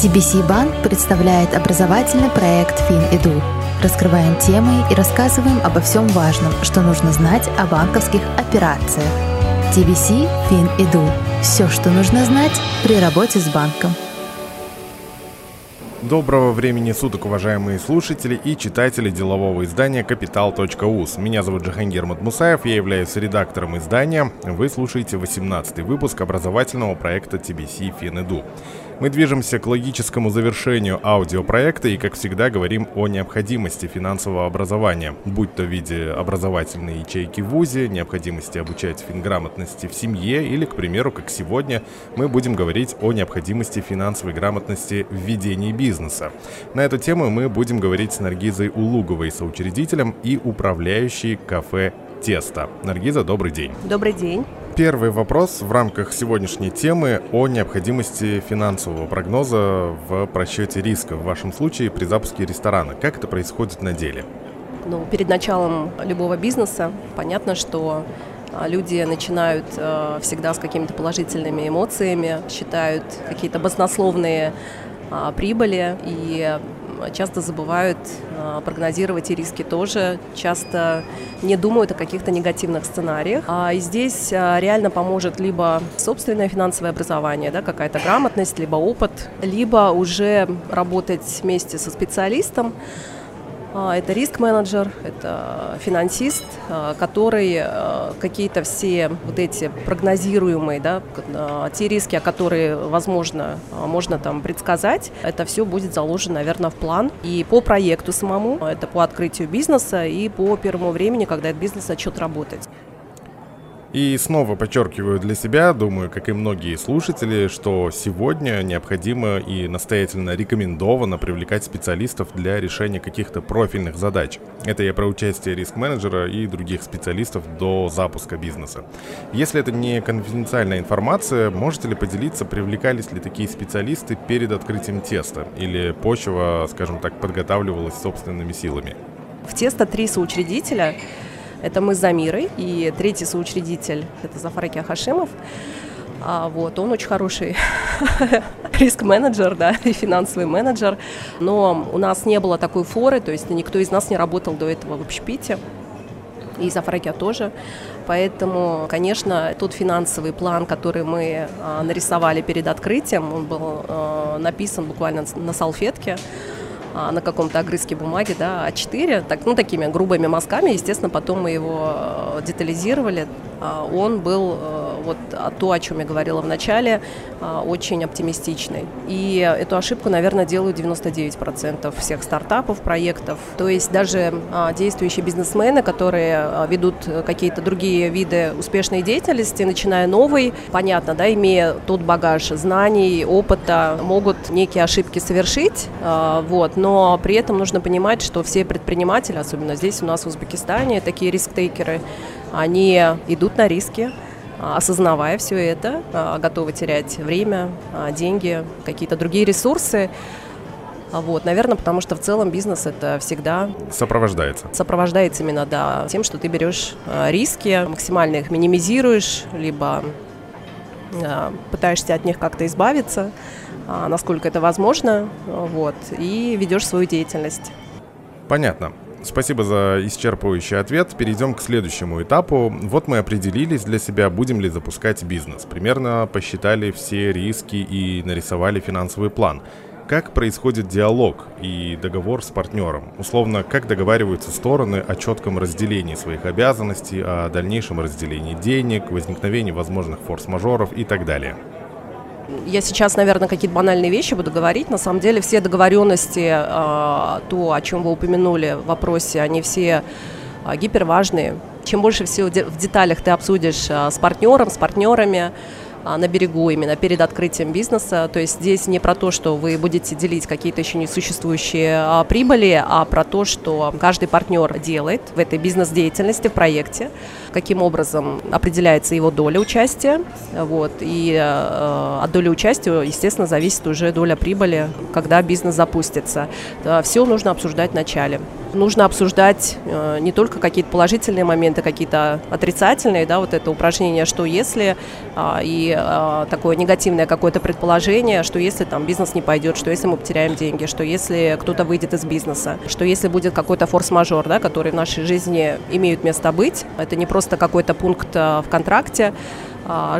TBC Банк представляет образовательный проект FinEdu. Раскрываем темы и рассказываем обо всем важном, что нужно знать о банковских операциях. TBC FinEdu. Все, что нужно знать при работе с банком. Доброго времени суток, уважаемые слушатели и читатели делового издания «Капитал.уз». Меня зовут Джахангир Матмусаев, я являюсь редактором издания. Вы слушаете 18 выпуск образовательного проекта TBC FinEdu. Мы движемся к логическому завершению аудиопроекта и, как всегда, говорим о необходимости финансового образования, будь то в виде образовательной ячейки в ВУЗе, необходимости обучать финграмотности в семье или, к примеру, как сегодня, мы будем говорить о необходимости финансовой грамотности в ведении бизнеса. На эту тему мы будем говорить с Наргизой Улуговой, соучредителем и управляющей кафе «Тесто». Наргиза, добрый день. Добрый день. Первый вопрос в рамках сегодняшней темы о необходимости финансового прогноза в просчете риска, в вашем случае при запуске ресторана. Как это происходит на деле? Ну, перед началом любого бизнеса понятно, что а, люди начинают э, всегда с какими-то положительными эмоциями, считают какие-то баснословные а, прибыли и часто забывают а, прогнозировать и риски тоже, часто не думают о каких-то негативных сценариях. А, и здесь а, реально поможет либо собственное финансовое образование, да, какая-то грамотность, либо опыт, либо уже работать вместе со специалистом, это риск-менеджер, это финансист, а, который а, какие-то все вот эти прогнозируемые, да, те риски, которые, возможно, можно там предсказать, это все будет заложено, наверное, в план. И по проекту самому, это по открытию бизнеса и по первому времени, когда этот бизнес начнет работать. И снова подчеркиваю для себя, думаю, как и многие слушатели, что сегодня необходимо и настоятельно рекомендовано привлекать специалистов для решения каких-то профильных задач. Это я про участие риск-менеджера и других специалистов до запуска бизнеса. Если это не конфиденциальная информация, можете ли поделиться, привлекались ли такие специалисты перед открытием теста? Или почва, скажем так, подготавливалась собственными силами? В тесто три соучредителя – это мы с Замирой. И третий соучредитель – это Зафар Хашимов. А, вот, он очень хороший риск-менеджер, да, и финансовый менеджер. Но у нас не было такой форы, то есть никто из нас не работал до этого в общепите. И Зафракия тоже. Поэтому, конечно, тот финансовый план, который мы а, нарисовали перед открытием, он был а, написан буквально на салфетке. А, на каком-то огрызке бумаги, да, А4, так, ну, такими грубыми мазками, естественно, потом мы его э, детализировали. А, он был э, вот то, о чем я говорила в начале, а, очень оптимистичный. И эту ошибку, наверное, делают 99% всех стартапов, проектов. То есть даже а, действующие бизнесмены, которые а, ведут какие-то другие виды успешной деятельности, начиная новый, понятно, да, имея тот багаж знаний, опыта, могут некие ошибки совершить, вот, но при этом нужно понимать, что все предприниматели, особенно здесь у нас в Узбекистане, такие риск-тейкеры, они идут на риски, а, осознавая все это, а, готовы терять время, а, деньги, какие-то другие ресурсы. Вот, наверное, потому что в целом бизнес это всегда сопровождается. Сопровождается именно, да, тем, что ты берешь риски, максимально их минимизируешь, либо пытаешься от них как-то избавиться, насколько это возможно, вот, и ведешь свою деятельность. Понятно. Спасибо за исчерпывающий ответ. Перейдем к следующему этапу. Вот мы определились для себя, будем ли запускать бизнес. Примерно посчитали все риски и нарисовали финансовый план. Как происходит диалог и договор с партнером? Условно, как договариваются стороны о четком разделении своих обязанностей, о дальнейшем разделении денег, возникновении возможных форс-мажоров и так далее? Я сейчас, наверное, какие-то банальные вещи буду говорить. На самом деле все договоренности, а, то, о чем вы упомянули в вопросе, они все а, гиперважные. Чем больше всего в деталях ты обсудишь а, с партнером, с партнерами, на берегу именно перед открытием бизнеса. То есть здесь не про то, что вы будете делить какие-то еще не существующие а, прибыли, а про то, что каждый партнер делает в этой бизнес-деятельности, в проекте, каким образом определяется его доля участия. Вот, и э, от доли участия, естественно, зависит уже доля прибыли, когда бизнес запустится. Все нужно обсуждать в начале нужно обсуждать э, не только какие-то положительные моменты, какие-то отрицательные, да, вот это упражнение, что если, э, и э, такое негативное какое-то предположение, что если там бизнес не пойдет, что если мы потеряем деньги, что если кто-то выйдет из бизнеса, что если будет какой-то форс-мажор, да, который в нашей жизни имеют место быть, это не просто какой-то пункт э, в контракте, а,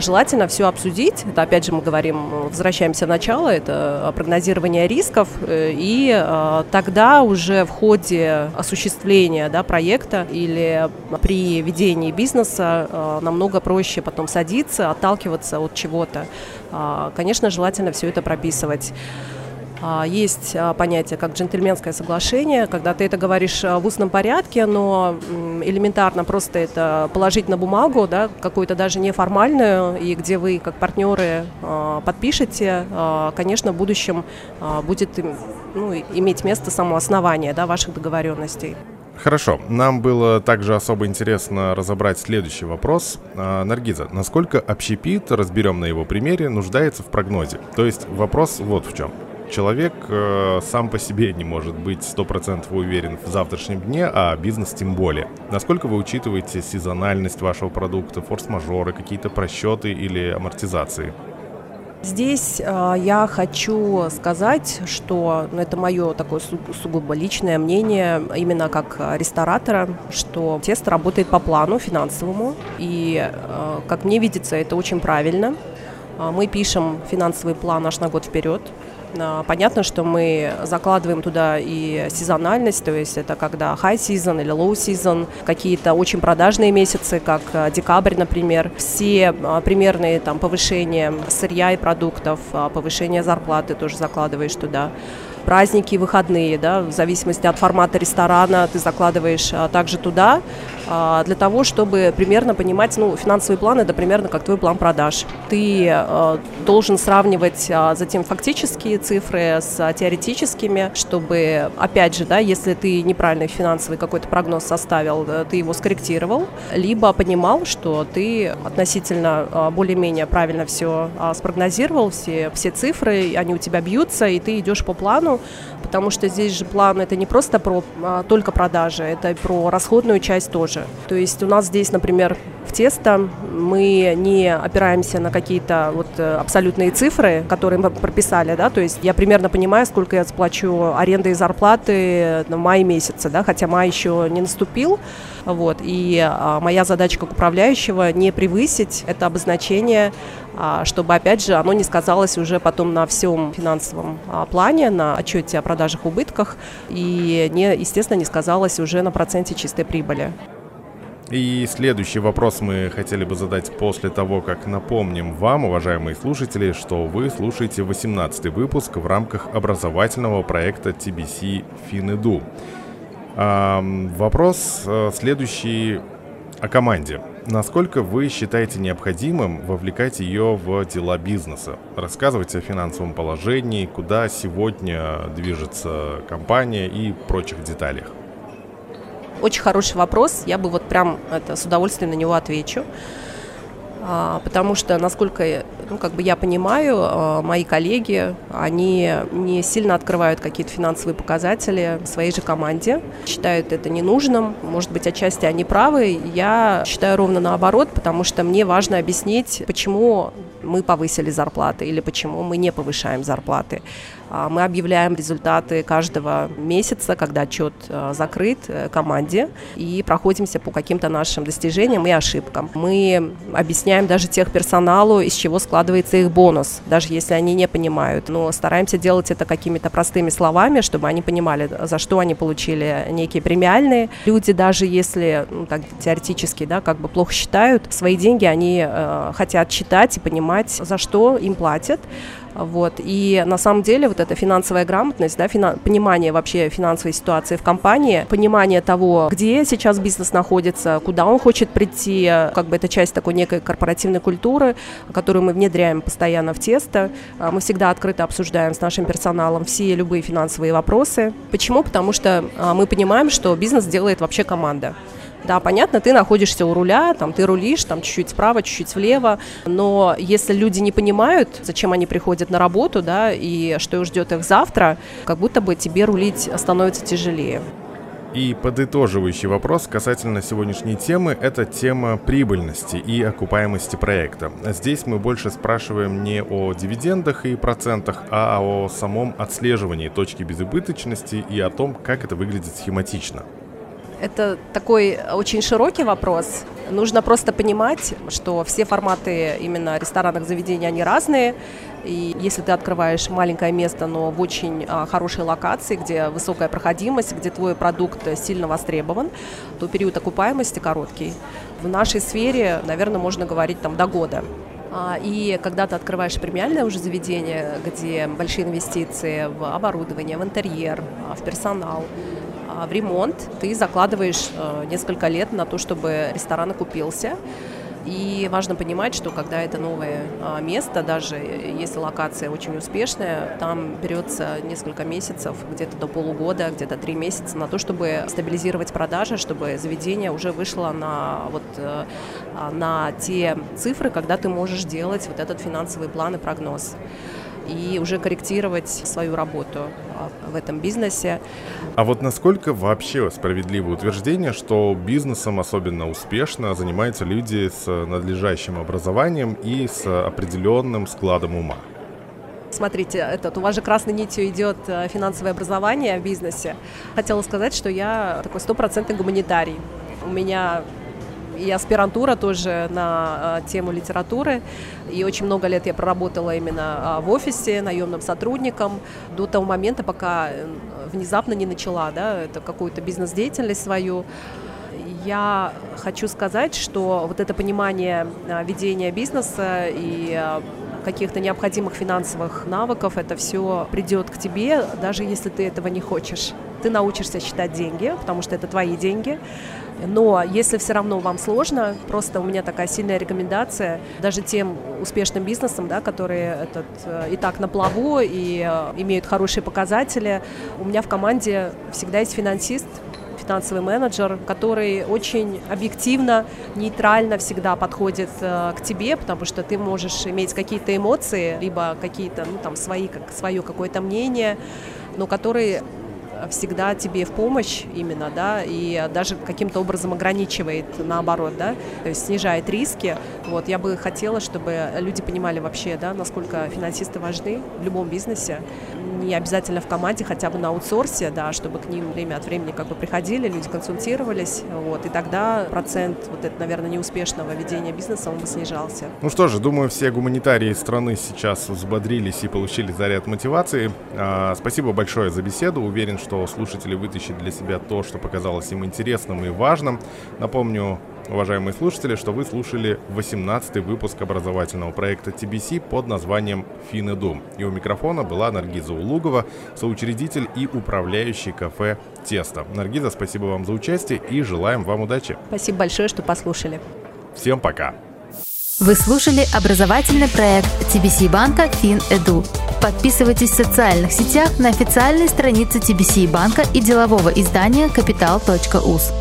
желательно все обсудить. Это, опять же, мы говорим, возвращаемся в начало, это прогнозирование рисков. Э, и а, тогда уже в ходе осуществления да, проекта или при ведении бизнеса а, намного проще потом садиться, отталкиваться от чего-то. Конечно, желательно все это прописывать. А, есть а, понятие как джентльменское соглашение, когда ты это говоришь а, в устном порядке, но элементарно просто это положить на бумагу, да, какую-то даже неформальную, и где вы как партнеры подпишете, конечно, в будущем будет ну, иметь место самооснование да, ваших договоренностей. Хорошо. Нам было также особо интересно разобрать следующий вопрос. Наргиза, насколько общепит, разберем на его примере, нуждается в прогнозе? То есть вопрос вот в чем человек э, сам по себе не может быть стопроцентно уверен в завтрашнем дне, а бизнес тем более. Насколько вы учитываете сезональность вашего продукта, форс-мажоры, какие-то просчеты или амортизации? Здесь э, я хочу сказать, что ну, это мое такое су- сугубо личное мнение, именно как ресторатора, что тесто работает по плану финансовому, и, э, как мне видится, это очень правильно. Э, мы пишем финансовый план аж на год вперед, понятно, что мы закладываем туда и сезональность, то есть это когда high season или low season, какие-то очень продажные месяцы, как а, декабрь, например. Все а, примерные там повышения сырья и продуктов, повышение зарплаты тоже закладываешь туда праздники, выходные, да, в зависимости от формата ресторана ты закладываешь также туда, для того, чтобы примерно понимать, ну, финансовый план это примерно как твой план продаж. Ты а, должен сравнивать а, затем фактические цифры с а, теоретическими, чтобы, опять же, да, если ты неправильный финансовый какой-то прогноз составил, да, ты его скорректировал, либо понимал, что ты относительно а, более-менее правильно все а, спрогнозировал, все, все цифры, они у тебя бьются, и ты идешь по плану, потому что здесь же план это не просто про а, только продажи, это про расходную часть тоже. То есть у нас здесь, например, в тесто мы не опираемся на какие-то вот э, абсолютные цифры, которые мы прописали, да, то есть я примерно понимаю, сколько я сплачу аренды и зарплаты на май месяце, да, хотя май еще не наступил, вот, и а, моя задача как управляющего не превысить это обозначение а, чтобы, опять же, оно не сказалось уже потом на всем финансовом а, плане, на отчете о продажах убытках и, не, естественно, не сказалось уже на проценте чистой прибыли. И следующий вопрос мы хотели бы задать после того, как напомним вам, уважаемые слушатели, что вы слушаете 18 выпуск в рамках образовательного проекта TBC FinEdu. Вопрос э, следующий о команде. Насколько вы считаете необходимым вовлекать ее в дела бизнеса? Рассказывайте о финансовом положении, куда сегодня движется компания и прочих деталях. Очень хороший вопрос. Я бы вот прям это, с удовольствием на него отвечу. А, потому что, насколько ну, как бы я понимаю, а, мои коллеги, они не сильно открывают какие-то финансовые показатели своей же команде, считают это ненужным, может быть, отчасти они правы, я считаю ровно наоборот, потому что мне важно объяснить, почему мы повысили зарплаты или почему мы не повышаем зарплаты. А, мы объявляем результаты каждого месяца, когда отчет а, закрыт э, команде, и проходимся по каким-то нашим достижениям и ошибкам. Мы объясняем даже тех персоналу, из чего складывается их бонус, даже если они не понимают. Но стараемся делать это какими-то простыми словами, чтобы они понимали, за что они получили некие премиальные. Люди, даже если ну, так, теоретически да, как бы плохо считают, свои деньги они э, хотят читать и понимать, за что им платят. Вот. И на самом деле вот эта финансовая грамотность, да, фина- понимание вообще финансовой ситуации в компании, понимание того, где сейчас бизнес находится, куда он хочет прийти, как бы это часть такой некой корпоративной культуры, которую мы внедряем постоянно в тесто. А, мы всегда открыто обсуждаем с нашим персоналом все любые финансовые вопросы. Почему? Потому что а, мы понимаем, что бизнес делает вообще команда. Да, понятно, ты находишься у руля, там ты рулишь, там чуть-чуть справа, чуть-чуть влево, но если люди не понимают, зачем они приходят на работу, да, и что ждет их завтра, как будто бы тебе рулить становится тяжелее. И подытоживающий вопрос касательно сегодняшней темы – это тема прибыльности и окупаемости проекта. Здесь мы больше спрашиваем не о дивидендах и процентах, а о самом отслеживании точки безубыточности и о том, как это выглядит схематично. Это такой очень широкий вопрос. Нужно просто понимать, что все форматы именно ресторанных заведений, они разные. И если ты открываешь маленькое место, но в очень а, хорошей локации, где высокая проходимость, где твой продукт сильно востребован, то период окупаемости короткий. В нашей сфере, наверное, можно говорить там до года. А, и когда ты открываешь премиальное уже заведение, где большие инвестиции в оборудование, в интерьер, а, в персонал, в ремонт, ты закладываешь э, несколько лет на то, чтобы ресторан окупился. И важно понимать, что когда это новое а, место, даже если локация очень успешная, там берется несколько месяцев, где-то до полугода, где-то три месяца на то, чтобы стабилизировать продажи, чтобы заведение уже вышло на, вот, э, а, на те цифры, когда ты можешь делать вот этот финансовый план и прогноз. И уже корректировать свою работу. а, в этом бизнесе. А вот насколько вообще справедливо утверждение, что бизнесом особенно успешно занимаются люди с надлежащим образованием и с определенным складом ума? Смотрите, этот, у вас же красной нитью идет э, финансовое образование в бизнесе. Хотела сказать, что я такой стопроцентный гуманитарий. У меня и аспирантура тоже на а, тему литературы. И очень много лет я проработала именно а, в офисе наемным сотрудником до того момента, пока внезапно не начала да, это какую-то бизнес-деятельность свою. Я хочу сказать, что вот это понимание а, ведения бизнеса и каких-то необходимых финансовых навыков, это все придет к тебе, даже если ты этого не хочешь. Ты научишься считать деньги, потому что это твои деньги. Но если все равно вам сложно, просто у меня такая сильная рекомендация даже тем успешным бизнесам, да, которые этот, э, и так на плаву и э, имеют хорошие показатели. У меня в команде всегда есть финансист, финансовый менеджер, который очень объективно, нейтрально всегда подходит э, к тебе, потому что ты можешь иметь какие-то эмоции, либо какие-то, ну, там, свои, как, свое какое-то мнение, но который всегда тебе в помощь именно, да, и даже каким-то образом ограничивает наоборот, да, то есть снижает риски. Вот, я бы хотела, чтобы люди понимали вообще, да, насколько финансисты важны в любом бизнесе, не обязательно в команде, хотя бы на аутсорсе, да, чтобы к ним время от времени как бы приходили, люди консультировались, вот, и тогда процент вот это, наверное, неуспешного ведения бизнеса, он бы снижался. Ну что же, думаю, все гуманитарии страны сейчас взбодрились и получили заряд мотивации. А, спасибо большое за беседу. Уверен, что слушатели вытащат для себя то, что показалось им интересным и важным. Напомню, уважаемые слушатели, что вы слушали 18-й выпуск образовательного проекта TBC под названием «Финэду». И у микрофона была Наргиза Улугова, соучредитель и управляющий кафе «Тесто». Наргиза, спасибо вам за участие и желаем вам удачи. Спасибо большое, что послушали. Всем пока. Вы слушали образовательный проект TBC банка FinEdu. Подписывайтесь в социальных сетях на официальной странице TBC банка и делового издания Capital.us.